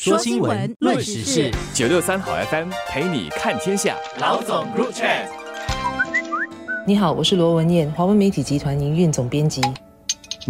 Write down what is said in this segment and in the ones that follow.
说新闻，论时事，九六三好 FM 陪你看天下。老总入场。你好，我是罗文艳，华文媒体集团营运总编辑。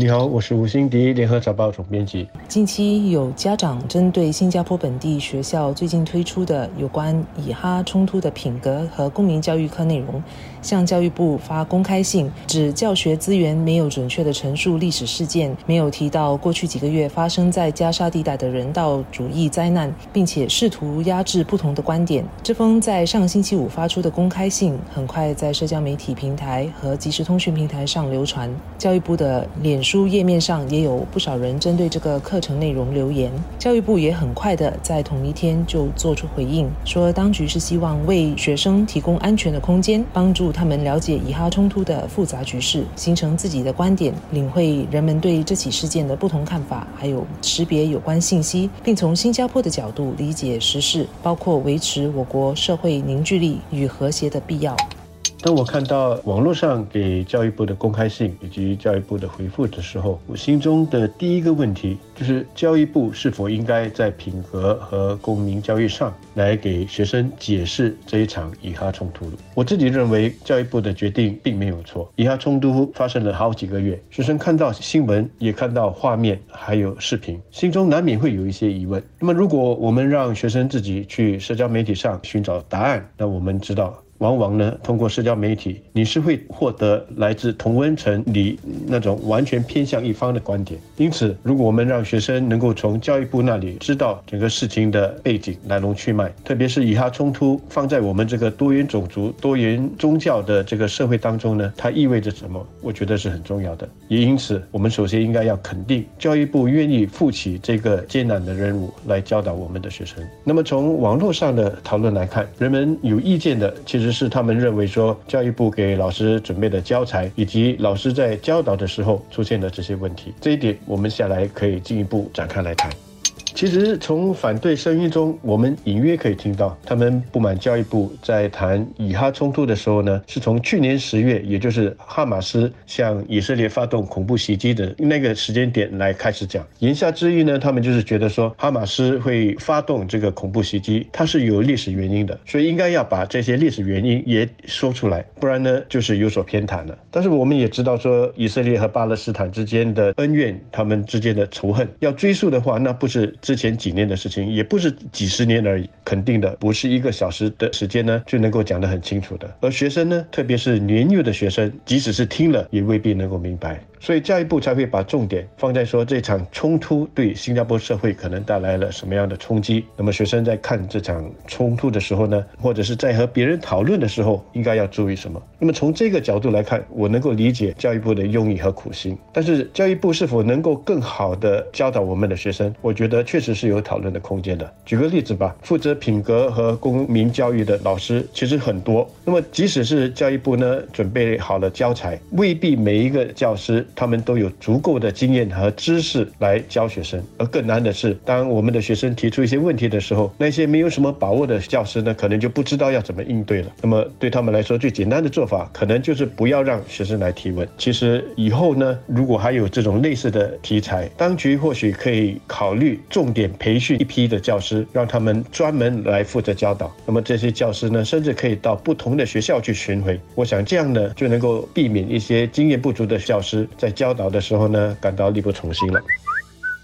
你好，我是吴欣迪，联合早报总编辑。近期有家长针对新加坡本地学校最近推出的有关以哈冲突的品格和公民教育课内容，向教育部发公开信，指教学资源没有准确的陈述历史事件，没有提到过去几个月发生在加沙地带的人道主义灾难，并且试图压制不同的观点。这封在上星期五发出的公开信，很快在社交媒体平台和即时通讯平台上流传。教育部的脸。书页面上也有不少人针对这个课程内容留言，教育部也很快的在同一天就做出回应，说当局是希望为学生提供安全的空间，帮助他们了解以哈冲突的复杂局势，形成自己的观点，领会人们对这起事件的不同看法，还有识别有关信息，并从新加坡的角度理解时事，包括维持我国社会凝聚力与和谐的必要。当我看到网络上给教育部的公开信以及教育部的回复的时候，我心中的第一个问题就是教育部是否应该在品格和公民教育上来给学生解释这一场以哈冲突？我自己认为教育部的决定并没有错。以哈冲突发生了好几个月，学生看到新闻，也看到画面，还有视频，心中难免会有一些疑问。那么，如果我们让学生自己去社交媒体上寻找答案，那我们知道。往往呢，通过社交媒体，你是会获得来自同温层里那种完全偏向一方的观点。因此，如果我们让学生能够从教育部那里知道整个事情的背景来龙去脉，特别是以哈冲突放在我们这个多元种族、多元宗教的这个社会当中呢，它意味着什么？我觉得是很重要的。也因此，我们首先应该要肯定教育部愿意负起这个艰难的任务来教导我们的学生。那么，从网络上的讨论来看，人们有意见的其实。只是他们认为说，教育部给老师准备的教材，以及老师在教导的时候出现的这些问题，这一点我们下来可以进一步展开来谈。其实从反对声音中，我们隐约可以听到，他们不满教育部在谈以哈冲突的时候呢，是从去年十月，也就是哈马斯向以色列发动恐怖袭击的那个时间点来开始讲。言下之意呢，他们就是觉得说，哈马斯会发动这个恐怖袭击，它是有历史原因的，所以应该要把这些历史原因也说出来，不然呢，就是有所偏袒了。但是我们也知道说，以色列和巴勒斯坦之间的恩怨，他们之间的仇恨，要追溯的话，那不是。之前几年的事情，也不是几十年而已，肯定的不是一个小时的时间呢就能够讲得很清楚的。而学生呢，特别是年幼的学生，即使是听了，也未必能够明白。所以教育部才会把重点放在说这场冲突对新加坡社会可能带来了什么样的冲击。那么学生在看这场冲突的时候呢，或者是在和别人讨论的时候，应该要注意什么？那么从这个角度来看，我能够理解教育部的用意和苦心。但是教育部是否能够更好的教导我们的学生？我觉得确实是有讨论的空间的。举个例子吧，负责品格和公民教育的老师其实很多。那么即使是教育部呢准备好了教材，未必每一个教师。他们都有足够的经验和知识来教学生，而更难的是，当我们的学生提出一些问题的时候，那些没有什么把握的教师呢，可能就不知道要怎么应对了。那么对他们来说，最简单的做法，可能就是不要让学生来提问。其实以后呢，如果还有这种类似的题材，当局或许可以考虑重点培训一批的教师，让他们专门来负责教导。那么这些教师呢，甚至可以到不同的学校去巡回。我想这样呢，就能够避免一些经验不足的教师。在教导的时候呢，感到力不从心了。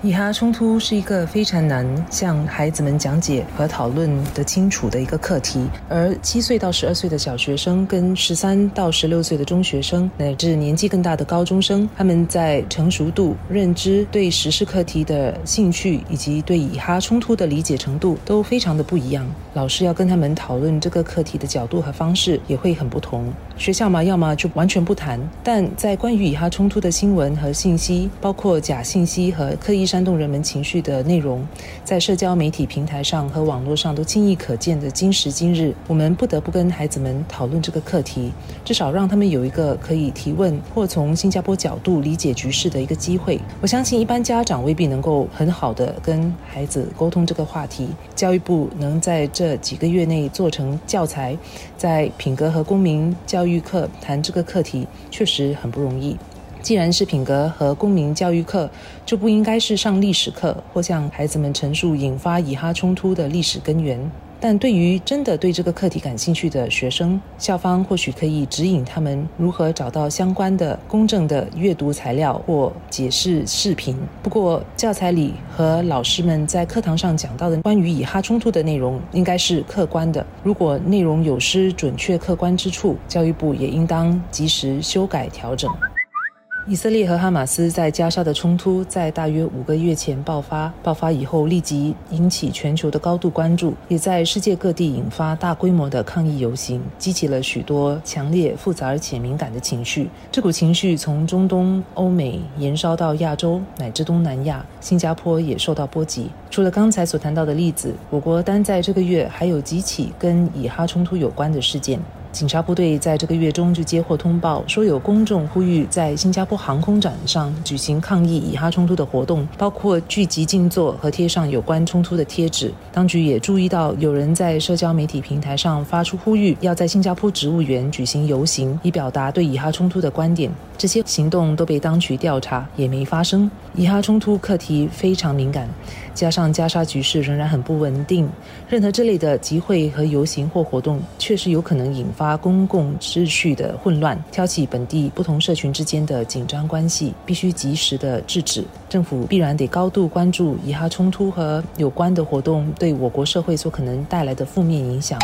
以哈冲突是一个非常难向孩子们讲解和讨论的清楚的一个课题，而七岁到十二岁的小学生跟十三到十六岁的中学生，乃至年纪更大的高中生，他们在成熟度、认知、对时事课题的兴趣以及对以哈冲突的理解程度都非常的不一样。老师要跟他们讨论这个课题的角度和方式也会很不同。学校嘛，要么就完全不谈，但在关于以哈冲突的新闻和信息，包括假信息和刻意。煽动人们情绪的内容，在社交媒体平台上和网络上都轻易可见的。今时今日，我们不得不跟孩子们讨论这个课题，至少让他们有一个可以提问或从新加坡角度理解局势的一个机会。我相信，一般家长未必能够很好的跟孩子沟通这个话题。教育部能在这几个月内做成教材，在品格和公民教育课谈这个课题，确实很不容易。既然是品格和公民教育课，就不应该是上历史课或向孩子们陈述引发以哈冲突的历史根源。但对于真的对这个课题感兴趣的学生，校方或许可以指引他们如何找到相关的公正的阅读材料或解释视频。不过，教材里和老师们在课堂上讲到的关于以哈冲突的内容，应该是客观的。如果内容有失准确客观之处，教育部也应当及时修改调整。以色列和哈马斯在加沙的冲突在大约五个月前爆发，爆发以后立即引起全球的高度关注，也在世界各地引发大规模的抗议游行，激起了许多强烈、复杂而且敏感的情绪。这股情绪从中东、欧美延烧到亚洲乃至东南亚，新加坡也受到波及。除了刚才所谈到的例子，我国单在这个月还有几起跟以哈冲突有关的事件。警察部队在这个月中就接获通报，说有公众呼吁在新加坡航空展上举行抗议以哈冲突的活动，包括聚集静坐和贴上有关冲突的贴纸。当局也注意到有人在社交媒体平台上发出呼吁，要在新加坡植物园举行游行，以表达对以哈冲突的观点。这些行动都被当局调查，也没发生。以哈冲突课题非常敏感，加上加沙局势仍然很不稳定，任何这类的集会和游行或活动，确实有可能引发发公共秩序的混乱，挑起本地不同社群之间的紧张关系，必须及时的制止。政府必然得高度关注以哈冲突和有关的活动对我国社会所可能带来的负面影响。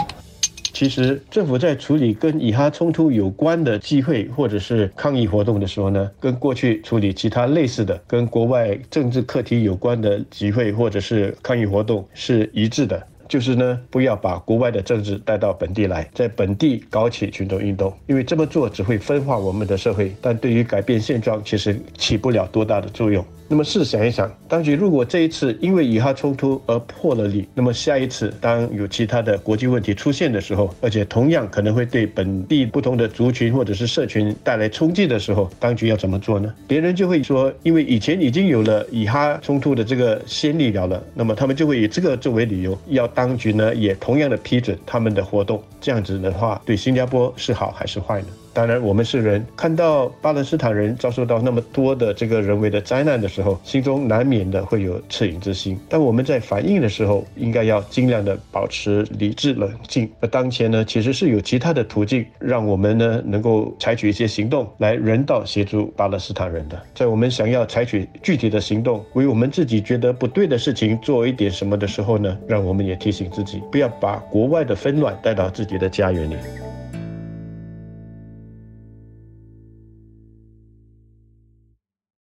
其实，政府在处理跟以哈冲突有关的机会或者是抗议活动的时候呢，跟过去处理其他类似的跟国外政治课题有关的集会或者是抗议活动是一致的，就是呢，不要把国外的政治带到本地来，在本地搞起群众运动，因为这么做只会分化我们的社会，但对于改变现状其实起不了多大的作用。那么试想一想，当局如果这一次因为以哈冲突而破了例，那么下一次当有其他的国际问题出现的时候，而且同样可能会对本地不同的族群或者是社群带来冲击的时候，当局要怎么做呢？别人就会说，因为以前已经有了以哈冲突的这个先例了了，那么他们就会以这个作为理由，要当局呢也同样的批准他们的活动。这样子的话，对新加坡是好还是坏呢？当然，我们是人，看到巴勒斯坦人遭受到那么多的这个人为的灾难的时候，心中难免的会有恻隐之心。但我们在反应的时候，应该要尽量的保持理智冷静。而当前呢，其实是有其他的途径，让我们呢能够采取一些行动来人道协助巴勒斯坦人的。在我们想要采取具体的行动，为我们自己觉得不对的事情做一点什么的时候呢，让我们也提醒自己，不要把国外的纷乱带到自己的家园里。